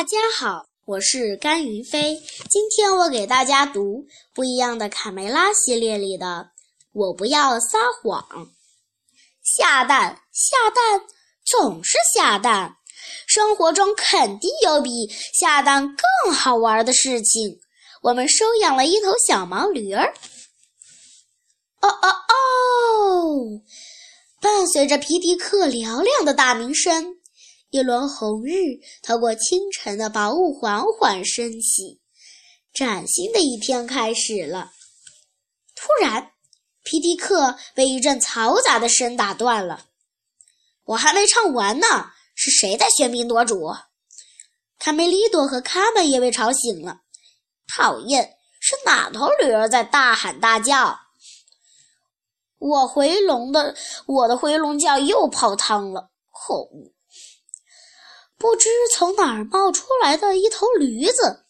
大家好，我是甘云飞。今天我给大家读《不一样的卡梅拉》系列里的《我不要撒谎》。下蛋，下蛋，总是下蛋。生活中肯定有比下蛋更好玩的事情。我们收养了一头小毛驴儿。哦哦哦！伴随着皮迪克嘹亮的大鸣声。一轮红日透过清晨的薄雾缓缓升起，崭新的一天开始了。突然，皮迪克被一阵嘈杂的声打断了。我还没唱完呢，是谁在喧宾夺主？卡梅利多和卡门也被吵醒了。讨厌，是哪头驴儿在大喊大叫？我回笼的，我的回笼觉又泡汤了。可恶！不知从哪儿冒出来的一头驴子，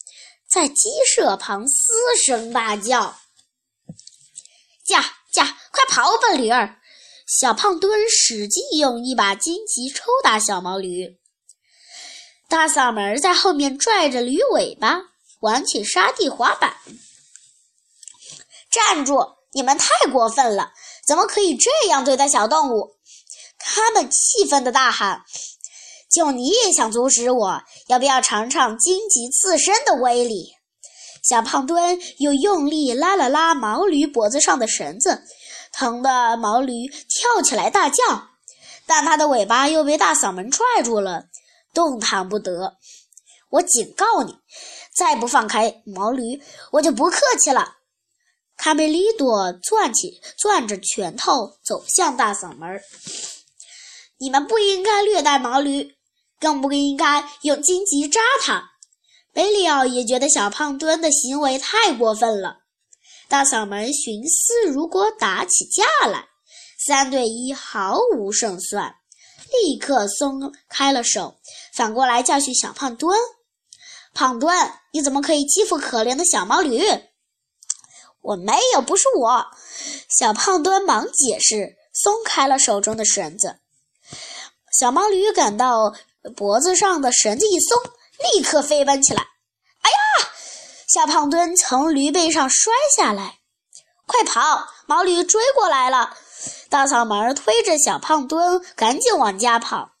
在鸡舍旁嘶声大叫：“驾驾，快跑吧，驴儿！”小胖墩使劲用一把荆棘抽打小毛驴，大嗓门在后面拽着驴尾巴，玩起沙地滑板。站住！你们太过分了，怎么可以这样对待小动物？他们气愤地大喊。就你也想阻止我？要不要尝尝荆棘刺身的威力？小胖墩又用力拉了拉毛驴脖子上的绳子，疼得毛驴跳起来大叫，但它的尾巴又被大嗓门拽住了，动弹不得。我警告你，再不放开毛驴，我就不客气了。卡梅利多攥起攥着拳头走向大嗓门：“你们不应该虐待毛驴。”更不应该用荆棘扎它。贝利奥也觉得小胖墩的行为太过分了。大嗓门寻思，如果打起架来，三对一毫无胜算，立刻松开了手，反过来教训小胖墩：“胖墩，你怎么可以欺负可怜的小毛驴？”“我没有，不是我。”小胖墩忙解释，松开了手中的绳子。小毛驴感到。脖子上的绳子一松，立刻飞奔起来。哎呀！小胖墩从驴背上摔下来。快跑！毛驴追过来了。大嗓门推着小胖墩赶紧往家跑。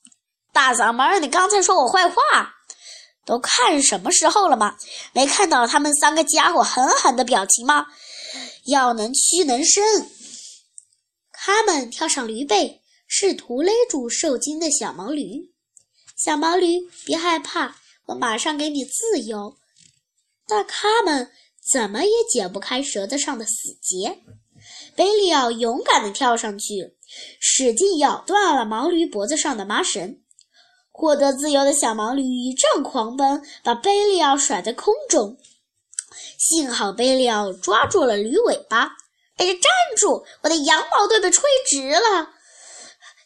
大嗓门，你刚才说我坏话，都看什么时候了吗？没看到他们三个家伙狠狠的表情吗？要能屈能伸。他们跳上驴背，试图勒住受惊的小毛驴。小毛驴，别害怕，我马上给你自由。但他们怎么也解不开绳子上的死结。贝利奥勇敢地跳上去，使劲咬断了毛驴脖子上的麻绳。获得自由的小毛驴一阵狂奔，把贝利奥甩在空中。幸好贝利奥抓住了驴尾巴。哎呀，站住！我的羊毛都被吹直了。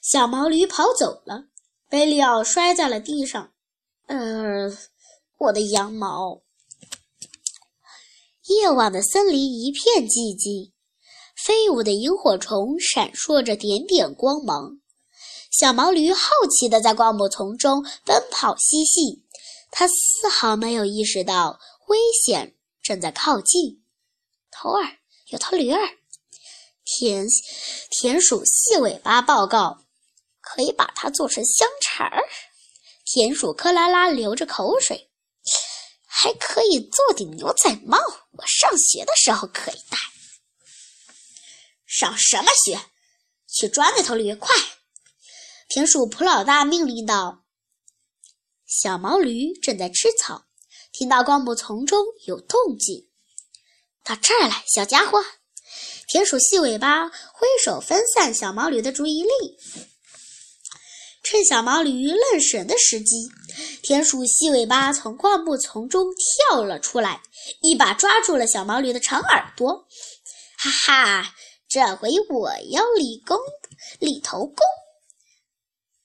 小毛驴跑走了。贝利奥摔在了地上，呃，我的羊毛。夜晚的森林一片寂静，飞舞的萤火虫闪烁着点点光芒。小毛驴好奇地在灌木丛中奔跑嬉戏，它丝毫没有意识到危险正在靠近。头儿，有头驴儿！田田鼠细尾巴报告。可以把它做成香肠儿。田鼠克拉拉流着口水，还可以做顶牛仔帽。我上学的时候可以戴。上什么学？去抓那头驴，快！田鼠普老大命令道。小毛驴正在吃草，听到灌木丛中有动静，到这儿来，小家伙！田鼠细尾巴挥手分散小毛驴的注意力。趁小毛驴愣神的时机，田鼠细尾巴从灌木丛中跳了出来，一把抓住了小毛驴的长耳朵。哈哈，这回我要立功，立头功！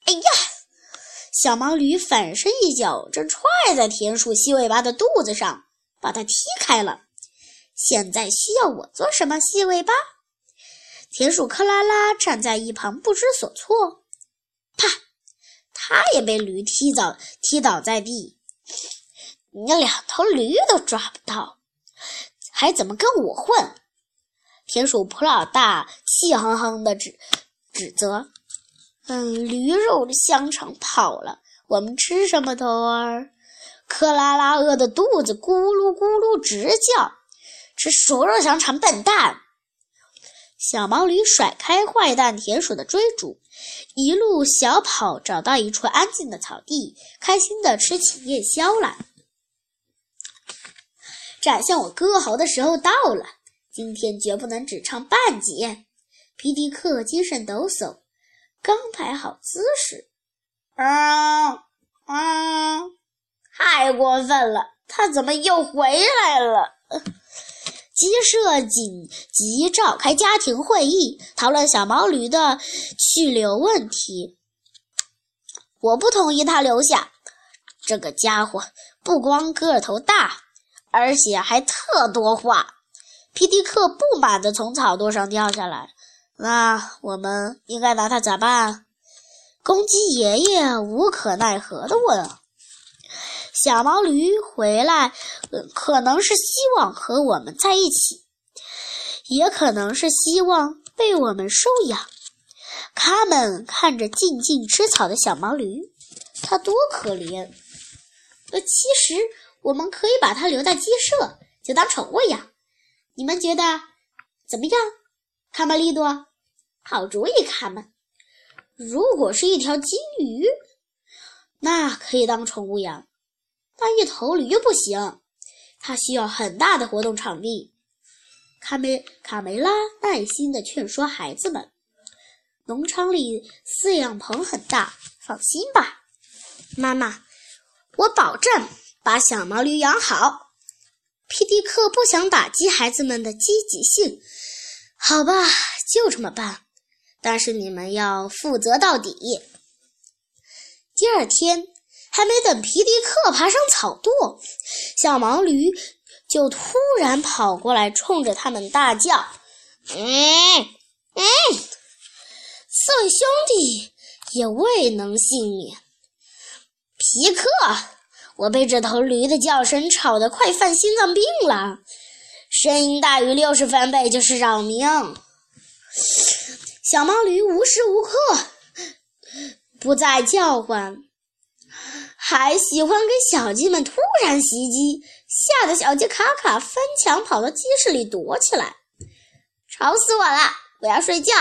哎呀，小毛驴反身一脚，正踹在田鼠细尾巴的肚子上，把它踢开了。现在需要我做什么？细尾巴？田鼠克拉拉站在一旁不知所措。啪！他也被驴踢倒，踢倒在地。你两头驴都抓不到，还怎么跟我混？田鼠普老大气哼哼的指指责：“嗯，驴肉的香肠跑了，我们吃什么头儿？”克拉拉饿得肚子咕噜咕噜直叫：“吃熟肉香肠，笨蛋！”小毛驴甩开坏蛋田鼠的追逐，一路小跑，找到一处安静的草地，开心地吃起夜宵来。展现我歌喉的时候到了，今天绝不能只唱半截。皮迪克精神抖擞，刚摆好姿势，啊啊！太过分了！他怎么又回来了？鸡舍紧急召开家庭会议，讨论小毛驴的去留问题。我不同意他留下。这个家伙不光个头大，而且还特多话。皮迪克不满地从草垛上掉下来。那我们应该拿他咋办？公鸡爷爷无可奈何地问。小毛驴回来，可能是希望和我们在一起，也可能是希望被我们收养。他们看着静静吃草的小毛驴，它多可怜。呃，其实我们可以把它留在鸡舍，就当宠物养。你们觉得怎么样，卡梅利多？好主意，卡门。如果是一条金鱼，那可以当宠物养。但一头驴不行，它需要很大的活动场地。卡梅卡梅拉耐心地劝说孩子们：“农场里饲养棚很大，放心吧，妈妈，我保证把小毛驴养好。”皮迪克不想打击孩子们的积极性，好吧，就这么办。但是你们要负责到底。第二天。还没等皮迪克爬上草垛，小毛驴就突然跑过来，冲着他们大叫：“嗯嗯！”四位兄弟也未能幸免。皮克，我被这头驴的叫声吵得快犯心脏病了，声音大于六十分贝就是扰民。小毛驴无时无刻不在叫唤。还喜欢给小鸡们突然袭击，吓得小鸡卡卡翻墙跑到鸡室里躲起来，吵死我了！我要睡觉，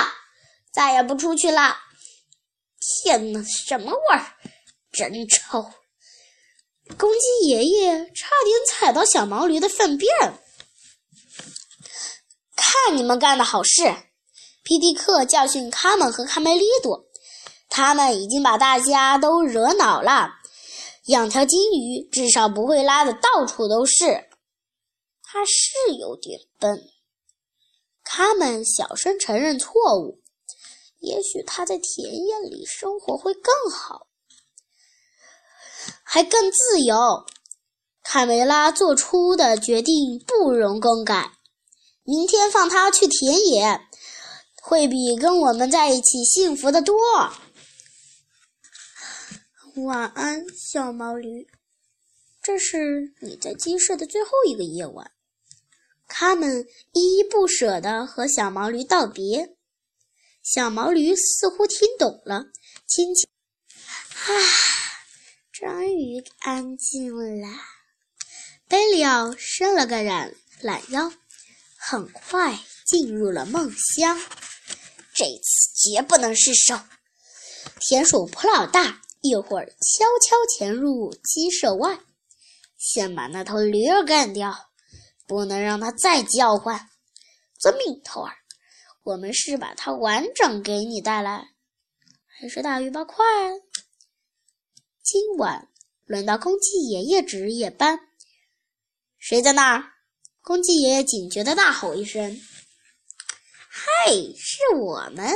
再也不出去了。天哪，什么味儿？真臭！公鸡爷爷差点踩到小毛驴的粪便。看你们干的好事！皮迪克教训卡门和卡梅利多，他们已经把大家都惹恼了。养条金鱼至少不会拉的到处都是。他是有点笨。他们小声承认错误。也许他在田野里生活会更好，还更自由。卡梅拉做出的决定不容更改。明天放他去田野，会比跟我们在一起幸福的多。晚安，小毛驴。这是你在鸡舍的最后一个夜晚。他们依依不舍地和小毛驴道别。小毛驴似乎听懂了，轻轻啊，终于安静了。贝里奥伸了个懒懒腰，很快进入了梦乡。这次绝不能失手。田鼠普老大。一会儿，悄悄潜入鸡舍外，先把那头驴儿干掉，不能让它再叫唤。遵命，头儿。我们是把它完整给你带来，还是大鱼八块？今晚轮到公鸡爷爷值夜班。谁在那儿？公鸡爷爷警觉地大吼一声：“嗨，是我们，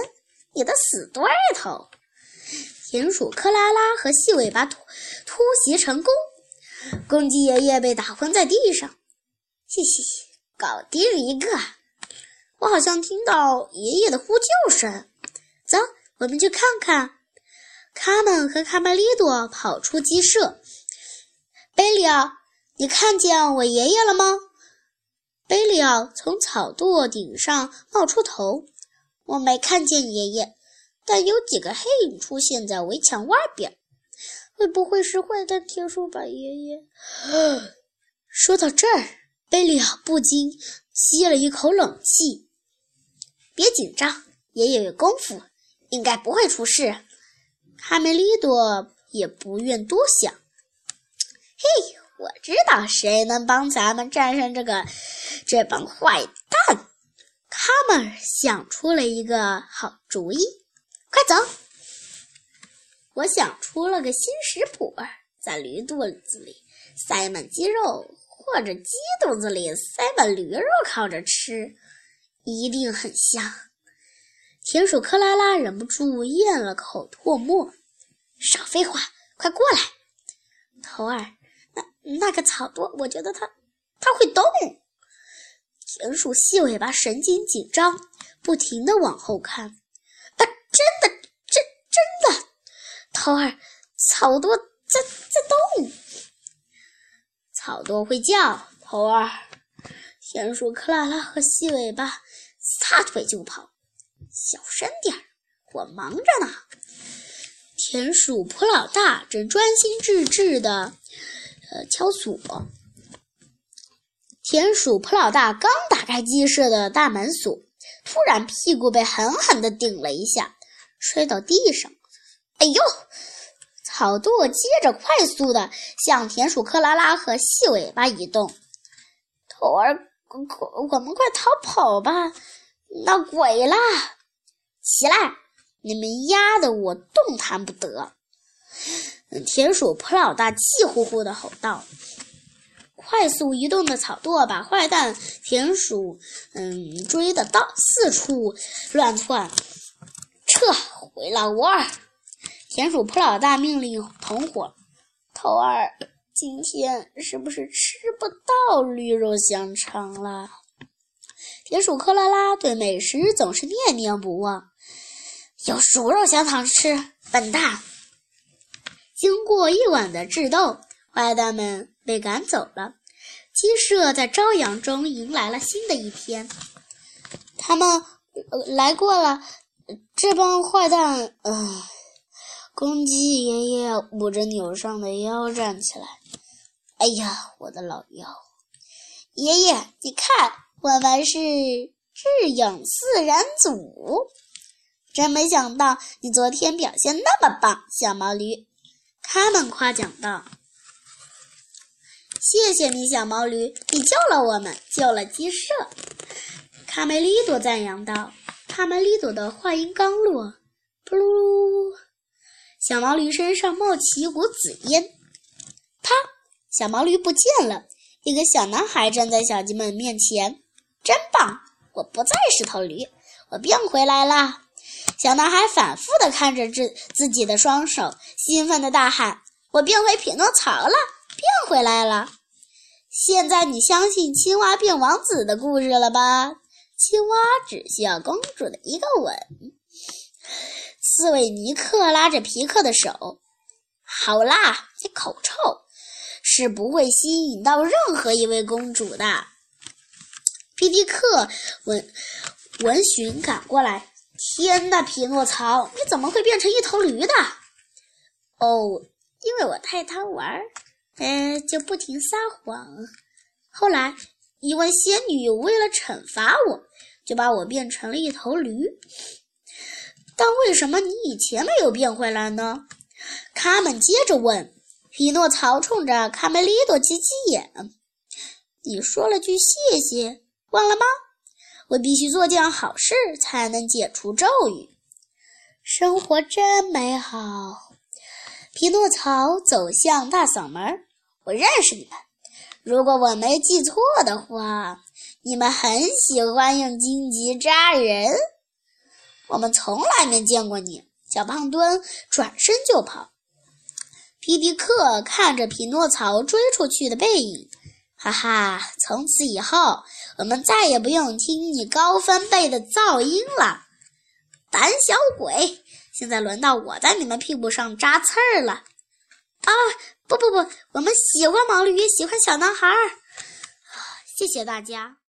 你的死对头！”田鼠克拉拉和细尾巴突突袭成功，公鸡爷爷被打昏在地上。嘻嘻，搞定一个！我好像听到爷爷的呼救声。走，我们去看看。卡门和卡梅利多跑出鸡舍。贝利奥，你看见我爷爷了吗？贝利奥从草垛顶上冒出头。我没看见爷爷，但有几个黑影出现在围墙外边。会不会是坏蛋铁树把爷爷？说到这儿，贝利奥不禁吸了一口冷气。别紧张，爷爷有功夫，应该不会出事。卡梅利多也不愿多想。嘿，我知道谁能帮咱们战胜这个这帮坏蛋。卡门想出了一个好主意，快走！我想出了个新食谱，在驴肚子里塞满鸡肉，或者鸡肚子里塞满驴肉烤着吃，一定很香。田鼠克拉拉忍不住咽了口唾沫。少废话，快过来！头儿，那那个草垛，我觉得它它会动。田鼠细尾巴神经紧张，不停地往后看。真的，真真的！头儿，草垛在在动。草垛会叫，头儿。田鼠克拉拉和细尾巴撒腿就跑。小声点儿，我忙着呢。田鼠普老大正专心致志的呃敲锁。田鼠普老大刚打开鸡舍的大门锁，突然屁股被狠狠的顶了一下，摔到地上。哎呦！草垛接着快速的向田鼠克拉拉和细尾巴移动。头儿，我们快逃跑吧！闹鬼啦！起来！你们压得我动弹不得。田鼠普老大气呼呼的吼道。快速移动的草垛把坏蛋田鼠，嗯，追得到四处乱窜。撤回老窝！田鼠普老大命令同伙：“头儿，今天是不是吃不到绿肉香肠了？”田鼠克拉拉对美食总是念念不忘，有熟肉香肠吃，笨蛋！经过一晚的智斗，坏蛋们。被赶走了，鸡舍在朝阳中迎来了新的一天。他们呃来过了，这帮坏蛋，呃，公鸡爷爷捂着扭伤的腰站起来。哎呀，我的老腰！爷爷，你看，我们是智勇四人组。真没想到你昨天表现那么棒，小毛驴。他们夸奖道。谢谢你，小毛驴，你救了我们，救了鸡舍。卡梅利多赞扬道。卡梅利多的话音刚落，噗噜噜，小毛驴身上冒起一股紫烟。啪！小毛驴不见了。一个小男孩站在小鸡们面前，真棒！我不再是头驴，我变回来了。小男孩反复地看着自自己的双手，兴奋的大喊：“我变回匹诺曹了！”变回来了。现在你相信青蛙变王子的故事了吧？青蛙只需要公主的一个吻。斯维尼克拉着皮克的手。好啦，你口臭，是不会吸引到任何一位公主的。皮迪克闻闻讯赶过来。天哪，匹诺曹，你怎么会变成一头驴的？哦，因为我太贪玩。嗯，就不停撒谎。后来，一位仙女为了惩罚我，就把我变成了一头驴。但为什么你以前没有变回来呢？卡门接着问。匹诺曹冲着卡梅利多挤挤眼：“你说了句谢谢，忘了吗？我必须做件好事才能解除咒语。生活真美好。”匹诺曹走向大嗓门：“我认识你们。如果我没记错的话，你们很喜欢用荆棘扎人。我们从来没见过你。”小胖墩转身就跑。皮迪克看着匹诺曹追出去的背影，哈哈！从此以后，我们再也不用听你高分贝的噪音了。胆小鬼！现在轮到我在你们屁股上扎刺儿了！啊，不不不，我们喜欢毛驴，喜欢小男孩儿。谢谢大家。